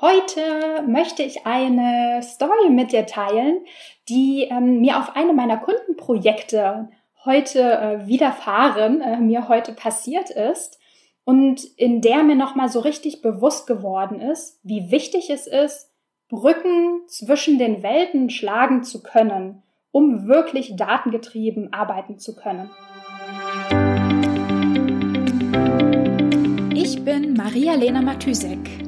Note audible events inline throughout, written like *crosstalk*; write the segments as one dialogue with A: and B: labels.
A: Heute möchte ich eine Story mit dir teilen, die ähm, mir auf einem meiner Kundenprojekte heute äh, widerfahren, äh, mir heute passiert ist und in der mir nochmal so richtig bewusst geworden ist, wie wichtig es ist, Brücken zwischen den Welten schlagen zu können, um wirklich datengetrieben arbeiten zu können. Ich bin Maria-Lena Matysek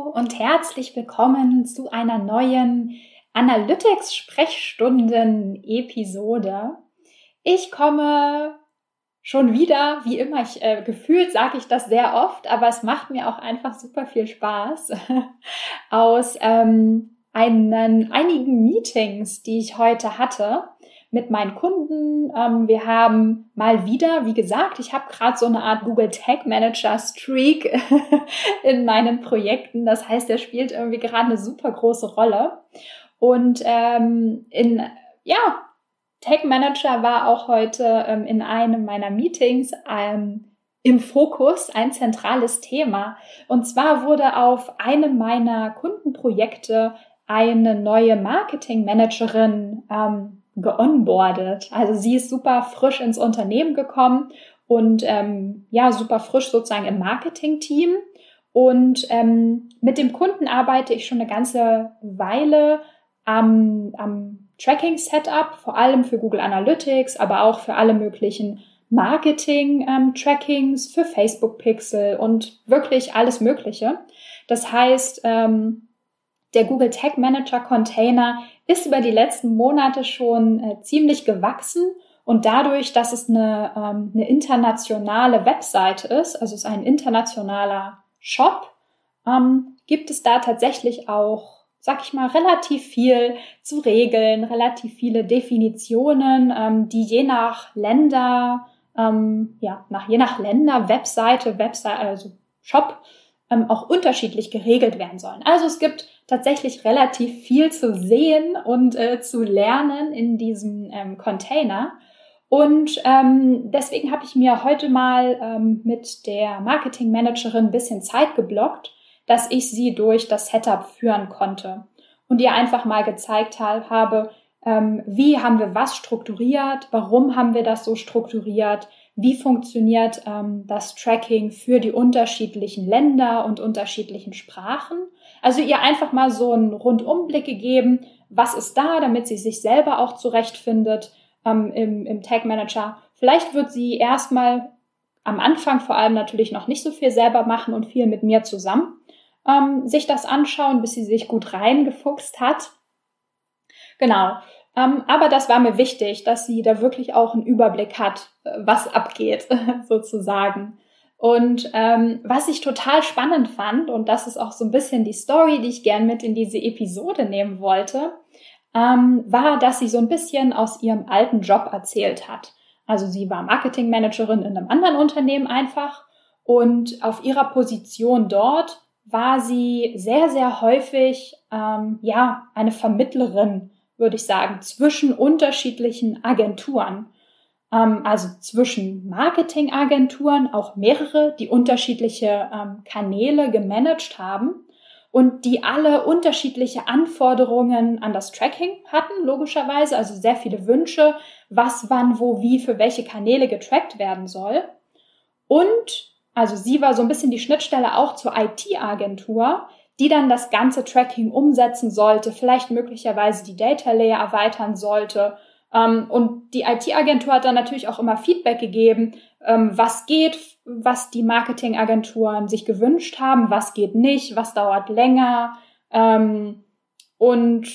A: und herzlich willkommen zu einer neuen Analytics-Sprechstunden-Episode. Ich komme schon wieder, wie immer, ich, äh, gefühlt sage ich das sehr oft, aber es macht mir auch einfach super viel Spaß, *laughs* aus ähm, einen, einigen Meetings, die ich heute hatte mit meinen Kunden. Ähm, wir haben mal wieder, wie gesagt, ich habe gerade so eine Art Google Tag Manager Streak *laughs* in meinen Projekten. Das heißt, der spielt irgendwie gerade eine super große Rolle. Und ähm, in, ja, Tag Manager war auch heute ähm, in einem meiner Meetings ähm, im Fokus ein zentrales Thema. Und zwar wurde auf einem meiner Kundenprojekte eine neue Marketingmanagerin ähm, geonboardet. Also sie ist super frisch ins Unternehmen gekommen und ähm, ja, super frisch sozusagen im Marketing-Team. Und ähm, mit dem Kunden arbeite ich schon eine ganze Weile am, am Tracking-Setup, vor allem für Google Analytics, aber auch für alle möglichen Marketing-Trackings, ähm, für Facebook-Pixel und wirklich alles Mögliche. Das heißt, ähm, der Google Tag Manager Container ist über die letzten Monate schon äh, ziemlich gewachsen und dadurch, dass es eine, ähm, eine internationale Webseite ist, also es ist ein internationaler Shop, ähm, gibt es da tatsächlich auch, sag ich mal, relativ viel zu regeln, relativ viele Definitionen, ähm, die je nach Länder, ähm, ja, nach je nach Länder, Webseite, Webseite, also Shop, ähm, auch unterschiedlich geregelt werden sollen. Also es gibt tatsächlich relativ viel zu sehen und äh, zu lernen in diesem ähm, Container. Und ähm, deswegen habe ich mir heute mal ähm, mit der Marketingmanagerin ein bisschen Zeit geblockt, dass ich sie durch das Setup führen konnte und ihr einfach mal gezeigt habe, ähm, wie haben wir was strukturiert, warum haben wir das so strukturiert, wie funktioniert ähm, das Tracking für die unterschiedlichen Länder und unterschiedlichen Sprachen. Also ihr einfach mal so einen Rundumblick gegeben, was ist da, damit sie sich selber auch zurechtfindet ähm, im, im Tag Manager. Vielleicht wird sie erstmal am Anfang vor allem natürlich noch nicht so viel selber machen und viel mit mir zusammen ähm, sich das anschauen, bis sie sich gut reingefuchst hat. Genau. Ähm, aber das war mir wichtig, dass sie da wirklich auch einen Überblick hat, äh, was abgeht, *laughs* sozusagen. Und ähm, was ich total spannend fand, und das ist auch so ein bisschen die Story, die ich gern mit in diese Episode nehmen wollte, ähm, war, dass sie so ein bisschen aus ihrem alten Job erzählt hat. Also sie war Marketingmanagerin in einem anderen Unternehmen einfach und auf ihrer Position dort war sie sehr, sehr häufig ähm, ja eine Vermittlerin würde ich sagen, zwischen unterschiedlichen Agenturen. Ähm, also zwischen Marketingagenturen, auch mehrere, die unterschiedliche ähm, Kanäle gemanagt haben und die alle unterschiedliche Anforderungen an das Tracking hatten, logischerweise, also sehr viele Wünsche, was, wann, wo, wie, für welche Kanäle getrackt werden soll. Und, also sie war so ein bisschen die Schnittstelle auch zur IT-Agentur, die dann das ganze Tracking umsetzen sollte, vielleicht möglicherweise die Data Layer erweitern sollte. Ähm, und die IT-Agentur hat dann natürlich auch immer Feedback gegeben, ähm, was geht, was die Marketingagenturen sich gewünscht haben, was geht nicht, was dauert länger. Ähm, und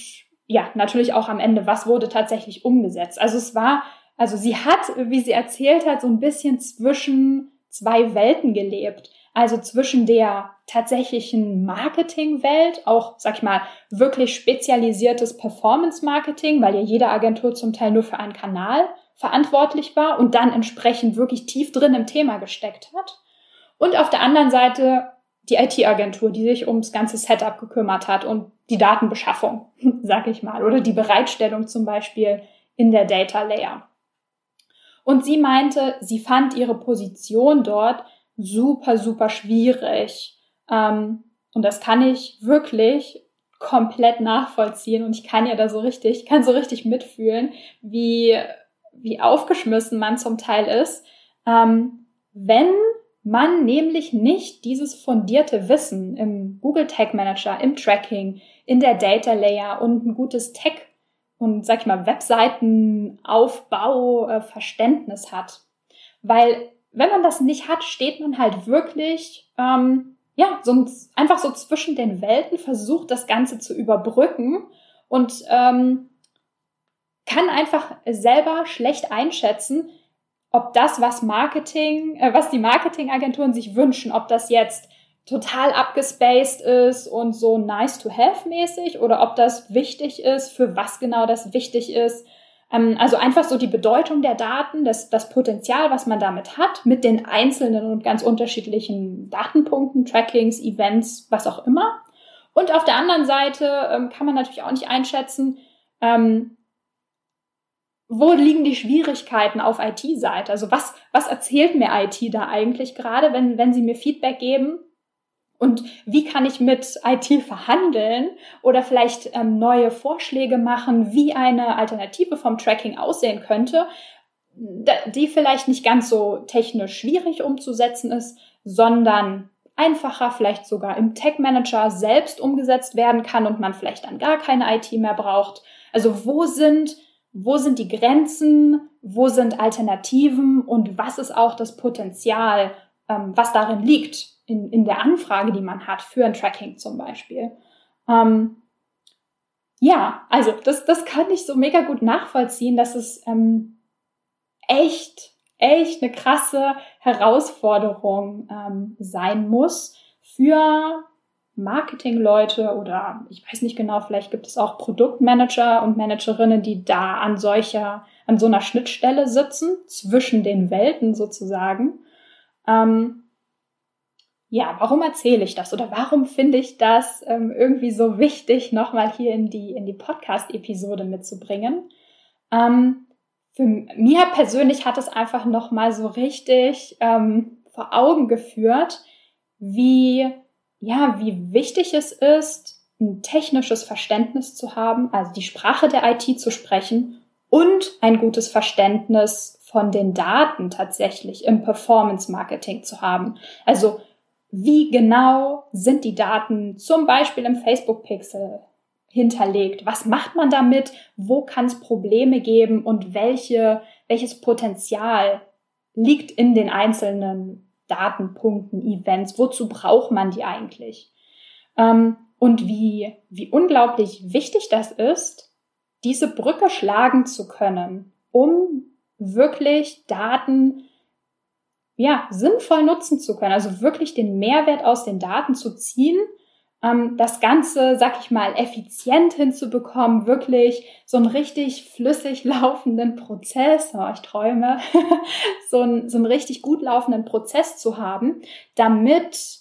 A: ja, natürlich auch am Ende, was wurde tatsächlich umgesetzt. Also es war, also sie hat, wie sie erzählt hat, so ein bisschen zwischen zwei Welten gelebt. Also zwischen der tatsächlichen Marketingwelt, auch, sag ich mal, wirklich spezialisiertes Performance-Marketing, weil ja jede Agentur zum Teil nur für einen Kanal verantwortlich war und dann entsprechend wirklich tief drin im Thema gesteckt hat. Und auf der anderen Seite die IT-Agentur, die sich ums ganze Setup gekümmert hat und die Datenbeschaffung, *laughs* sag ich mal, oder die Bereitstellung zum Beispiel in der Data Layer. Und sie meinte, sie fand ihre Position dort super, super schwierig. Ähm, und das kann ich wirklich komplett nachvollziehen und ich kann ja da so richtig, kann so richtig mitfühlen, wie, wie aufgeschmissen man zum Teil ist, ähm, wenn man nämlich nicht dieses fundierte Wissen im Google Tag Manager, im Tracking, in der Data Layer und ein gutes Tech und sag ich mal Webseitenaufbau äh, Verständnis hat. Weil wenn man das nicht hat, steht man halt wirklich ähm, ja so einfach so zwischen den Welten, versucht das Ganze zu überbrücken und ähm, kann einfach selber schlecht einschätzen, ob das, was Marketing, äh, was die Marketingagenturen sich wünschen, ob das jetzt total abgespaced ist und so nice to have mäßig oder ob das wichtig ist, für was genau das wichtig ist. Ähm, also einfach so die Bedeutung der Daten, das, das Potenzial, was man damit hat, mit den einzelnen und ganz unterschiedlichen Datenpunkten, Trackings, Events, was auch immer. Und auf der anderen Seite ähm, kann man natürlich auch nicht einschätzen, ähm, wo liegen die Schwierigkeiten auf IT-Seite? Also was, was erzählt mir IT da eigentlich gerade, wenn, wenn sie mir Feedback geben? Und wie kann ich mit IT verhandeln oder vielleicht ähm, neue Vorschläge machen, wie eine Alternative vom Tracking aussehen könnte, die vielleicht nicht ganz so technisch schwierig umzusetzen ist, sondern einfacher vielleicht sogar im Tech Manager selbst umgesetzt werden kann und man vielleicht dann gar keine IT mehr braucht. Also wo sind wo sind die Grenzen, wo sind Alternativen? Und was ist auch das Potenzial, ähm, was darin liegt, in, in der Anfrage, die man hat für ein Tracking zum Beispiel. Ähm, ja, also das, das kann ich so mega gut nachvollziehen, dass es ähm, echt, echt eine krasse Herausforderung ähm, sein muss für Marketingleute oder ich weiß nicht genau, vielleicht gibt es auch Produktmanager und Managerinnen, die da an solcher, an so einer Schnittstelle sitzen, zwischen den Welten sozusagen. Ähm, ja, warum erzähle ich das oder warum finde ich das ähm, irgendwie so wichtig, nochmal hier in die, in die Podcast-Episode mitzubringen? Ähm, für mir persönlich hat es einfach nochmal so richtig ähm, vor Augen geführt, wie ja, wie wichtig es ist, ein technisches Verständnis zu haben, also die Sprache der IT zu sprechen und ein gutes Verständnis von den Daten tatsächlich im Performance Marketing zu haben. Also wie genau sind die Daten zum Beispiel im Facebook Pixel hinterlegt? Was macht man damit? Wo kann es Probleme geben und welche, welches Potenzial liegt in den einzelnen Datenpunkten, Events, wozu braucht man die eigentlich? Ähm, und wie, wie unglaublich wichtig das ist, diese Brücke schlagen zu können, um wirklich Daten ja, sinnvoll nutzen zu können, also wirklich den Mehrwert aus den Daten zu ziehen ähm, das Ganze, sag ich mal, effizient hinzubekommen, wirklich so einen richtig flüssig *laughs* laufenden Prozess, oh, ich träume, *laughs* so, einen, so einen richtig gut laufenden Prozess zu haben, damit,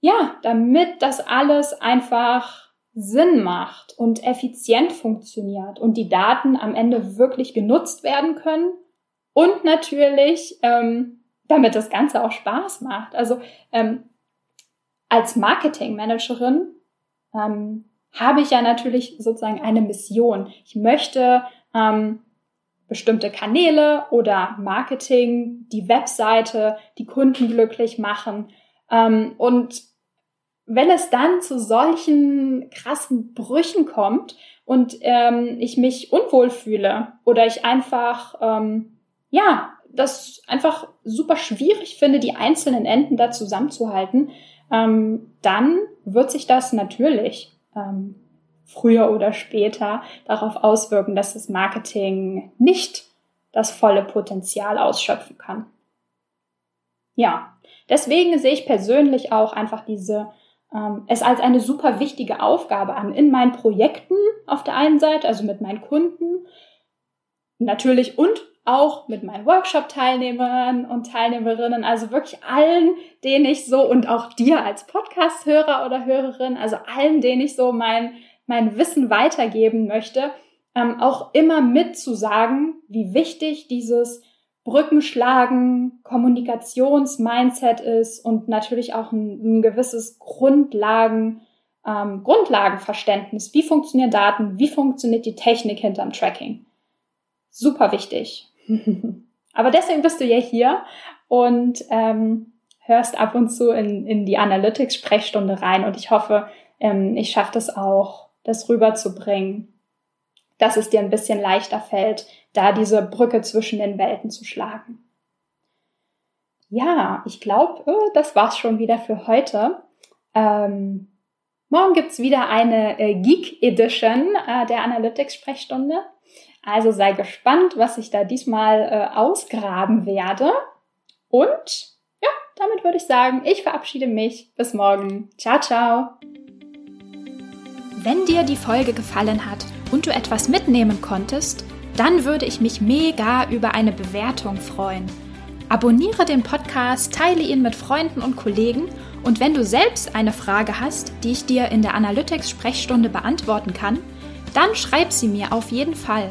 A: ja, damit das alles einfach Sinn macht und effizient funktioniert und die Daten am Ende wirklich genutzt werden können und natürlich, ähm, damit das Ganze auch Spaß macht. Also ähm, als Marketingmanagerin ähm, habe ich ja natürlich sozusagen eine Mission. Ich möchte ähm, bestimmte Kanäle oder Marketing, die Webseite, die Kunden glücklich machen. Ähm, und wenn es dann zu solchen krassen Brüchen kommt und ähm, ich mich unwohl fühle oder ich einfach, ähm, ja, das einfach super schwierig finde, die einzelnen Enden da zusammenzuhalten, ähm, dann wird sich das natürlich ähm, früher oder später darauf auswirken, dass das Marketing nicht das volle Potenzial ausschöpfen kann. Ja, Deswegen sehe ich persönlich auch einfach diese ähm, es als eine super wichtige Aufgabe an in meinen Projekten auf der einen Seite, also mit meinen Kunden natürlich und auch mit meinen Workshop-Teilnehmern und Teilnehmerinnen, also wirklich allen, denen ich so und auch dir als Podcast-Hörer oder Hörerin, also allen, denen ich so mein, mein Wissen weitergeben möchte, ähm, auch immer mitzusagen, wie wichtig dieses Brückenschlagen, Kommunikationsmindset ist und natürlich auch ein, ein gewisses Grundlagen, ähm, Grundlagenverständnis. Wie funktionieren Daten? Wie funktioniert die Technik hinterm Tracking? Super wichtig. *laughs* Aber deswegen bist du ja hier und ähm, hörst ab und zu in, in die Analytics-Sprechstunde rein und ich hoffe, ähm, ich schaffe das auch, das rüberzubringen, dass es dir ein bisschen leichter fällt, da diese Brücke zwischen den Welten zu schlagen. Ja, ich glaube, äh, das war's schon wieder für heute. Ähm, morgen gibt's wieder eine äh, Geek Edition äh, der Analytics-Sprechstunde. Also sei gespannt, was ich da diesmal äh, ausgraben werde. Und ja, damit würde ich sagen, ich verabschiede mich. Bis morgen. Ciao, ciao. Wenn dir die Folge gefallen hat und du etwas mitnehmen konntest, dann würde ich mich mega über eine Bewertung freuen. Abonniere den Podcast, teile ihn mit Freunden und Kollegen und wenn du selbst eine Frage hast, die ich dir in der Analytics-Sprechstunde beantworten kann, dann schreib sie mir auf jeden Fall